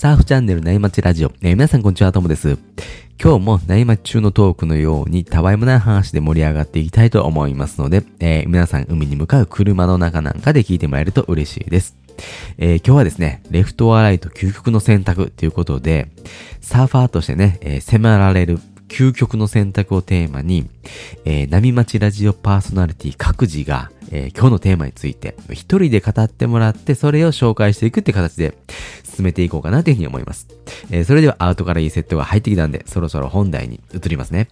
サーフチャンネルなイマチラジオ。えー、皆さんこんにちは、ともです。今日もなイマ中のトークのようにたわいもない話で盛り上がっていきたいと思いますので、えー、皆さん海に向かう車の中なんかで聞いてもらえると嬉しいです。えー、今日はですね、レフトアライト究極の選択ということで、サーファーとしてね、えー、迫られる究極の選択をテーマに、えー、波町ラジオパーソナリティ各自が、えー、今日のテーマについて一人で語ってもらって、それを紹介していくって形で進めていこうかなというふうに思います。えー、それではアウトからいいセットが入ってきたんで、そろそろ本題に移りますね。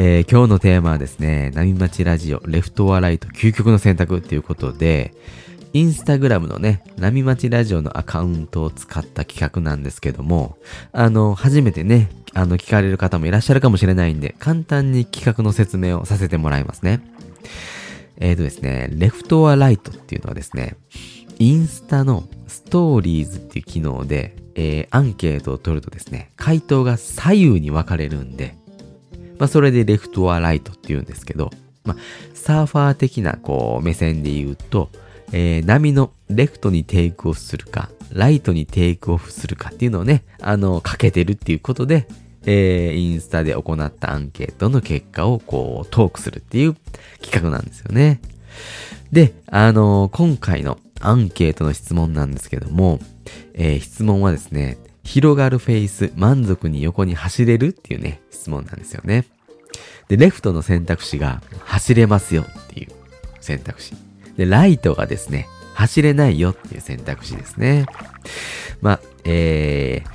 えー、今日のテーマはですね、波町ラジオレフトアライト究極の選択ということで、インスタグラムのね、波町ラジオのアカウントを使った企画なんですけども、あの、初めてね、あの、聞かれる方もいらっしゃるかもしれないんで、簡単に企画の説明をさせてもらいますね。えっ、ー、とですね、レフトアライトっていうのはですね、インスタのストーリーズっていう機能で、えー、アンケートを取るとですね、回答が左右に分かれるんで、まあ、それでレフトアライトって言うんですけど、まあ、サーファー的な、こう、目線で言うと、えー、波のレフトにテイクオフするか、ライトにテイクオフするかっていうのをね、あの、かけてるっていうことで、えー、インスタで行ったアンケートの結果をこう、トークするっていう企画なんですよね。で、あのー、今回のアンケートの質問なんですけども、えー、質問はですね、広がるフェイス、満足に横に走れるっていうね、質問なんですよね。で、レフトの選択肢が走れますよっていう選択肢。で、ライトがですね、走れないよっていう選択肢ですね。まあ、えー、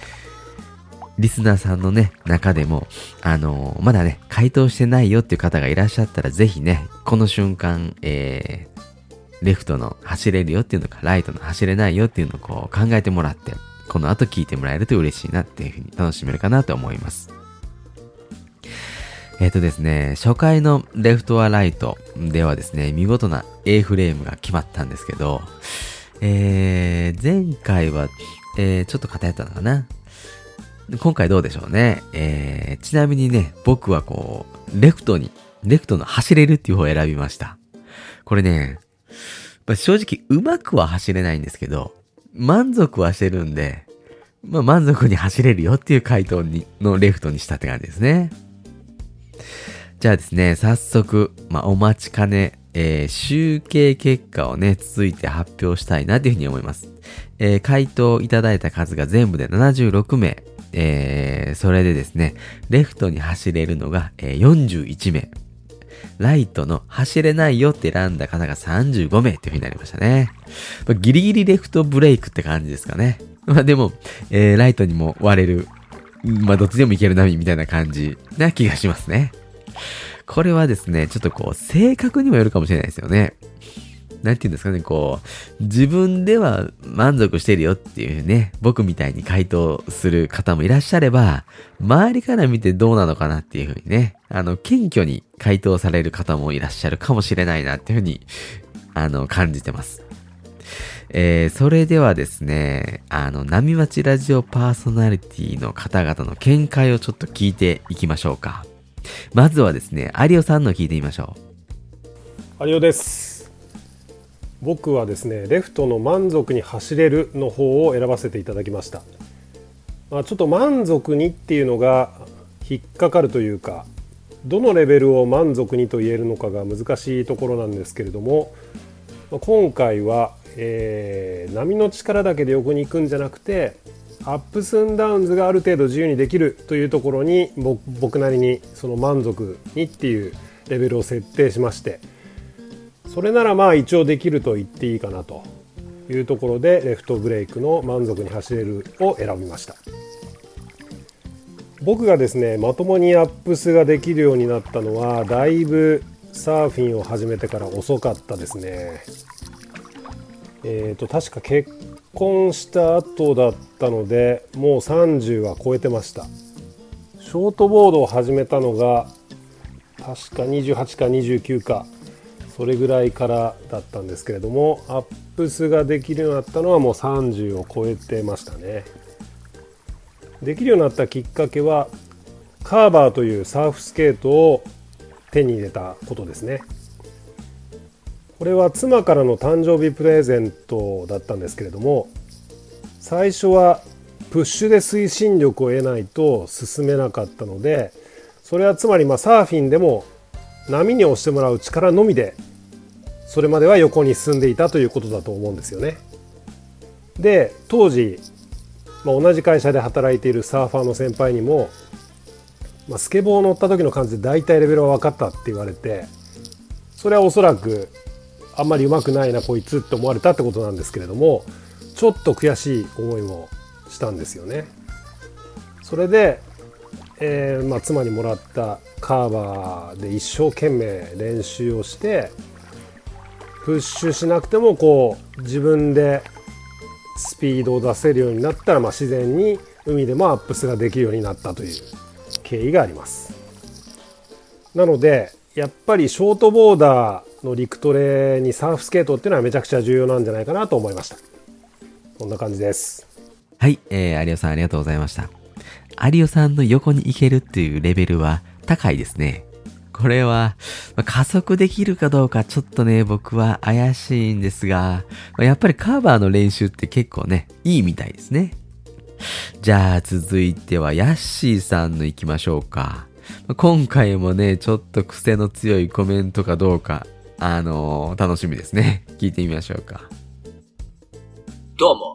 リスナーさんのね、中でも、あのー、まだね、回答してないよっていう方がいらっしゃったら、ぜひね、この瞬間、えー、レフトの走れるよっていうのか、ライトの走れないよっていうのをこう考えてもらって、この後聞いてもらえると嬉しいなっていうふうに楽しめるかなと思います。えっ、ー、とですね、初回のレフトアライトではですね、見事な A フレームが決まったんですけど、えー、前回は、えー、ちょっと偏ったのかな。今回どうでしょうね。えー、ちなみにね、僕はこう、レフトに、レフトの走れるっていう方を選びました。これね、正直うまくは走れないんですけど、満足はしてるんで、まあ満足に走れるよっていう回答にのレフトにしたって感じですね。じゃあですね、早速、まあ、お待ちかね、えー、集計結果をね、続いて発表したいなというふうに思います。えー、回答いただいた数が全部で76名。えー、それでですね、レフトに走れるのが、えー、41名。ライトの走れないよって選んだ方が35名っていう風になりましたね。まあ、ギリギリレフトブレイクって感じですかね。まあでも、えー、ライトにも割れる。まあどっちでもいける波みたいな感じな気がしますね。これはですね、ちょっとこう、性格にもよるかもしれないですよね。なんて言うんですかね、こう、自分では満足してるよっていうね、僕みたいに回答する方もいらっしゃれば、周りから見てどうなのかなっていうふうにね、あの、謙虚に回答される方もいらっしゃるかもしれないなっていうふうに、あの、感じてます。えー、それではですね、あの、波町ラジオパーソナリティの方々の見解をちょっと聞いていきましょうか。まずはですね、有オさんの聞いてみましょう。有オです。僕はですね、レフトの満足に走れるの方を選ばせていただきました。まあ、ちょっと満足にっていうのが引っかかるというか、どのレベルを満足にと言えるのかが難しいところなんですけれども、今回は、えー、波の力だけで横に行くんじゃなくて ups and downs がある程度自由にできるというところに僕なりにその満足にっていうレベルを設定しまして。それならまあ一応できると言っていいかなというところでレフトブレイクの満足に走れるを選びました。僕がですねまともにアップスができるようになったのはだいぶサーフィンを始めてから遅かったですね。えーと確か結婚した後だったのでもう30は超えてました。ショートボードを始めたのが確か28か29かそれぐらいからだったんですけれどもアップスができるようになったのはもう30を超えてましたね。できるようになったきっかけはカーバーというサーフスケートを手に入れたことですね。これは妻からの誕生日プレゼントだったんですけれども最初はプッシュで推進力を得ないと進めなかったのでそれはつまりまサーフィンでも波に押してもらう力のみでそれまでは横に進んでいたということだと思うんですよね。で当時、まあ、同じ会社で働いているサーファーの先輩にも、まあ、スケボー乗った時の感じで大体レベルは分かったって言われてそれはおそらくあんまり上手くないなこいつって思われたってことなんですけれどもちょっと悔しい思いもしたんですよね。それで、えーまあ、妻にもらったカーバーで一生懸命練習をしてプッシュしなくてもこう自分でスピードを出せるようになったら、まあ、自然に海でもアップスができるようになったという経緯がありますなのでやっぱりショートボーダーの陸トレにサーフスケートっていうのはめちゃくちゃ重要なんじゃないかなと思いましたこんな感じですはい、えー、有オさんありがとうございました。有オさんの横に行けるっていうレベルは高いですね。これは、まあ、加速できるかどうかちょっとね、僕は怪しいんですが、まあ、やっぱりカーバーの練習って結構ね、いいみたいですね。じゃあ続いてはヤッシーさんの行きましょうか。今回もね、ちょっと癖の強いコメントかどうか、あのー、楽しみですね。聞いてみましょうか。どうも。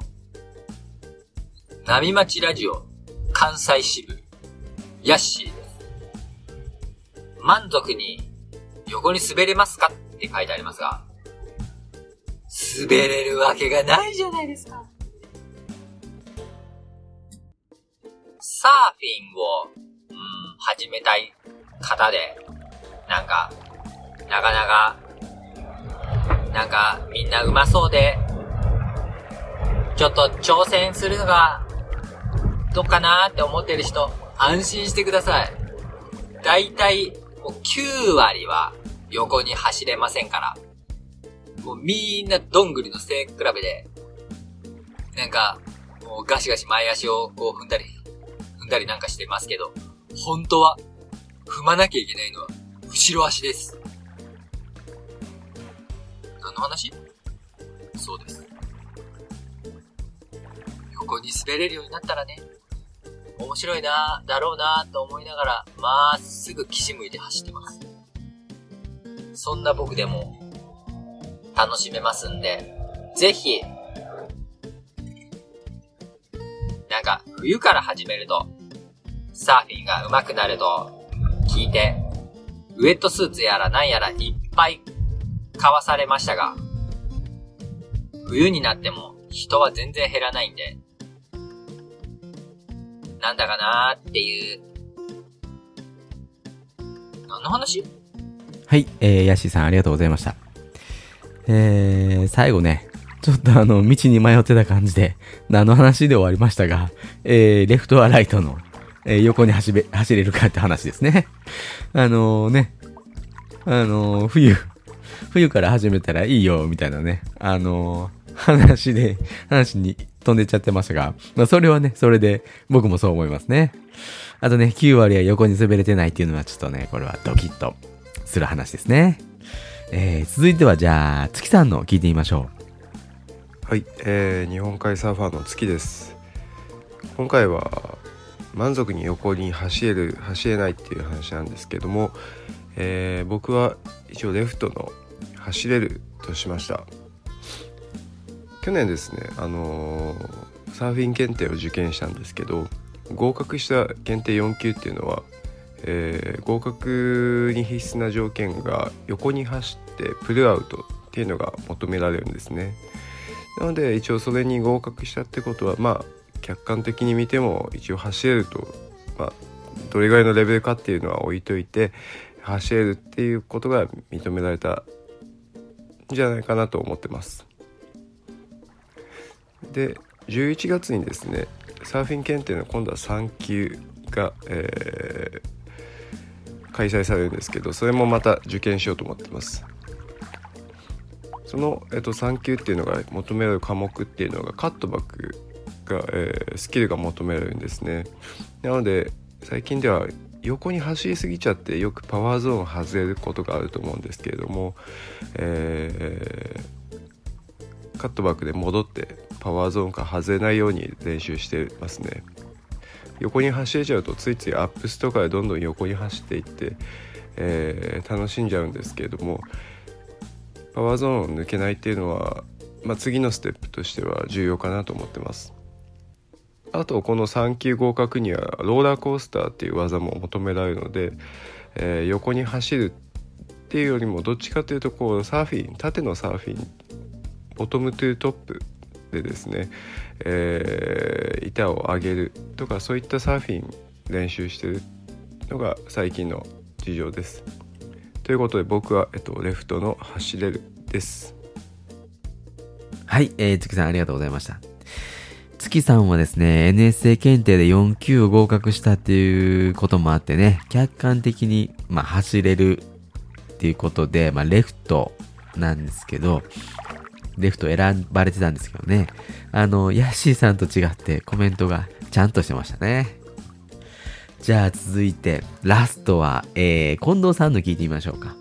波町ラジオ関西支部、ヤッシーです。満足に横に滑れますか？って書いてありますが、滑れるわけがないじゃないですか。サーフィンを、うん、始めたい方で、なんか、なかなか、なんかみんな上手そうで、ちょっと挑戦するのがどっかなーって思ってる人、安心してください。だいたい、もう9割は横に走れませんから。もうみんなどんぐりの背比べで、なんか、もうガシガシ前足をこう踏んだり、踏んだりなんかしてますけど、本当は、踏まなきゃいけないのは、後ろ足です。の話？そうです。横に滑れるようになったらね、面白いなだろうなと思いながら、まっすぐ岸向いて走ってます。そんな僕でも、楽しめますんで、ぜひ、なんか、冬から始めると、サーフィンが上手くなると聞いて、ウェットスーツやらなんやらいっぱい買わされましたが、冬になっても人は全然減らないんで、なんだかなーっていう。何の話？はい、えー、ヤッシーさんありがとうございました。えー、最後ね、ちょっとあの、道に迷ってた感じで、何の話で終わりましたが、えー、レフトはライトの、えー、横に走れ、走れるかって話ですね。あのー、ね、あのー、冬、冬から始めたらいいよ、みたいなね、あのー、話で、話に飛んでっちゃってましたが、まあそれはね、それで僕もそう思いますね。あとね、9割は横に滑れてないっていうのはちょっとね、これはドキッとする話ですね。えー、続いてはじゃあ、月さんの聞いてみましょう。はい、えー、日本海サーファーの月です。今回は満足に横に走れる走れないっていう話なんですけども、えー、僕は一応レフトの走れるとしました。去年ですねあのー、サーフィン検定を受験したんですけど合格した検定4級っていうのは、えー、合格に必須な条件が横に走ってプルアウトっていうのが求められるんですね。なので一応それに合格したってことはまあ客観的に見ても一応走れるとまあどれぐらいのレベルかっていうのは置いといて走れるっていうことが認められたじゃないかなと思ってます。で11月にですねサーフィン検定の今度は3級が、えー、開催されるんですけどそれもまた受験しようと思ってます。その、えっと、3級っていうのが求められる科目っていうのがカットバックが、えー、スキルが求められるんですね。なので最近では横に走りすぎちゃってよくパワーゾーン外れることがあると思うんですけれども、えー、カットバックで戻ってパワーゾーンから外れないように練習してますね。横に走れちゃうとついついアップスとかでどんどん横に走っていって、えー、楽しんじゃうんですけれどもパワーゾーンを抜けないっていうのは、まあ、次のステップとしては重要かなと思ってます。あとこの3級合格にはローラーコースターっていう技も求められるので、えー、横に走るっていうよりもどっちかというとこうサーフィン縦のサーフィンボトムトゥートップでですね、えー、板を上げるとかそういったサーフィン練習してるのが最近の事情です。ということで僕は、えっと、レフトの走れるです。はい、えー、月さんありがとうございました。月さんはですね、NSA 検定で4級を合格したっていうこともあってね、客観的に、まあ、走れるっていうことで、まあ、レフトなんですけど、レフト選ばれてたんですけどね。あの、ヤッシーさんと違ってコメントがちゃんとしてましたね。じゃあ続いて、ラストは、えー、近藤さんの聞いてみましょうか。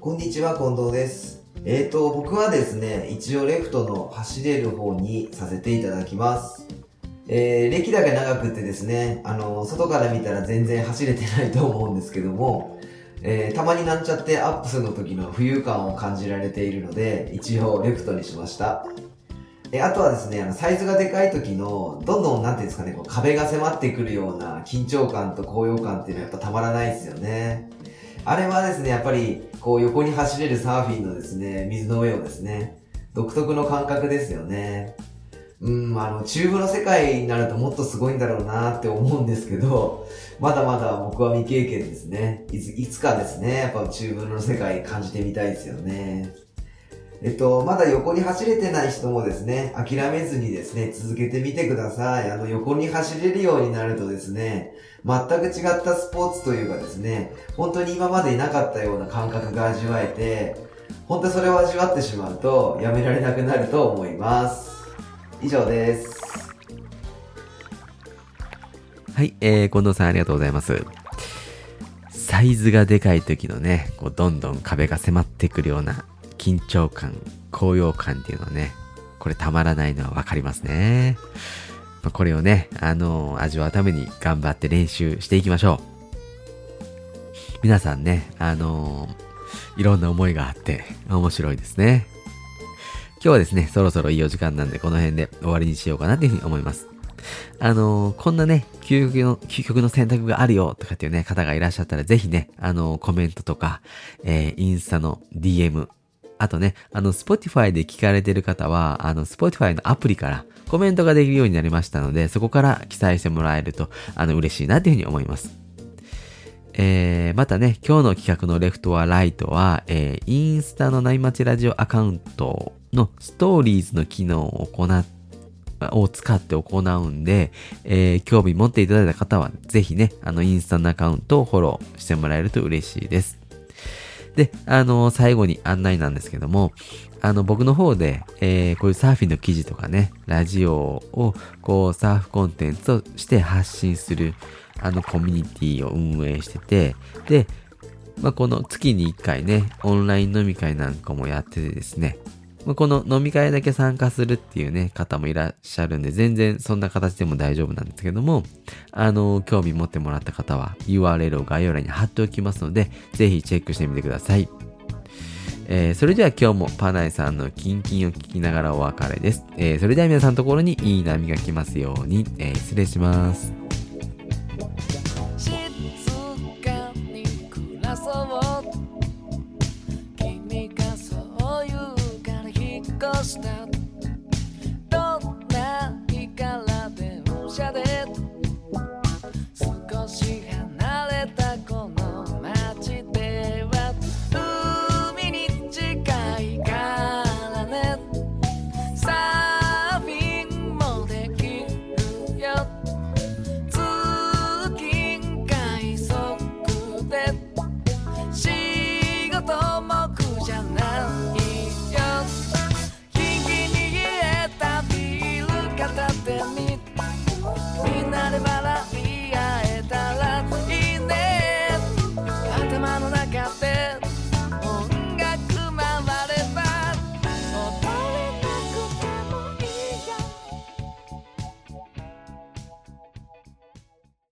こんにちは、近藤です。えーと、僕はですね、一応レフトの走れる方にさせていただきます。えー、歴だけ長くてですね、あの、外から見たら全然走れてないと思うんですけども、えー、たまになんちゃってアップスの時の浮遊感を感じられているので、一応レフトにしました。えあとはですね、あの、サイズがでかい時の、どんどん、なんていうんですかね、こう壁が迫ってくるような緊張感と高揚感っていうのはやっぱたまらないですよね。あれはですね、やっぱり、こう横に走れるサーフィンのですね、水の上をですね、独特の感覚ですよね。うん、あの、チューブの世界になるともっとすごいんだろうなって思うんですけど、まだまだ僕は未経験ですね。いついつかですね、やっぱチューブの世界感じてみたいですよね。えっと、まだ横に走れてない人もですね、諦めずにですね、続けてみてください。あの、横に走れるようになるとですね、全く違ったスポーツというかですね、本当に今までいなかったような感覚が味わえて、本当それを味わってしまうと、やめられなくなると思います。以上です。はい、えー、近藤さんありがとうございます。サイズがでかい時のね、こうどんどん壁が迫ってくるような緊張感、高揚感っていうのはね、これたまらないのはわかりますね。ま、これをね、あのー、味わうために頑張って練習していきましょう。皆さんね、あのー、いろんな思いがあって面白いですね。今日はですね、そろそろいいお時間なんで、この辺で終わりにしようかなっていうふうに思います。あのー、こんなね、究極の、究極の選択があるよとかっていうね、方がいらっしゃったら、ぜひね、あのー、コメントとか、えー、インスタの DM、あとね、あの、Spotify で聞かれてる方は、あの、Spotify のアプリからコメントができるようになりましたので、そこから記載してもらえると、あの、嬉しいなっていうふうに思います。えー、またね、今日の企画のレフトはライトは、えー、インスタの内町ラジオアカウントのストーリーズの機能を行っを使って行うんで、えー、興味持っていただいた方は、ぜひね、あの、インスタのアカウントをフォローしてもらえると嬉しいです。で、あの、最後に案内なんですけども、あの、僕の方で、えー、こういうサーフィンの記事とかね、ラジオを、こう、サーフコンテンツとして発信する、あの、コミュニティを運営してて、で、まあ、この月に1回ね、オンライン飲み会なんかもやっててですね、この飲み会だけ参加するっていうね、方もいらっしゃるんで、全然そんな形でも大丈夫なんですけども、あの、興味持ってもらった方は URL を概要欄に貼っておきますので、ぜひチェックしてみてください。えー、それでは今日もパナイさんのキンキンを聞きながらお別れです。えー、それでは皆さんのところにいい波が来ますように、えー、失礼します。ghost out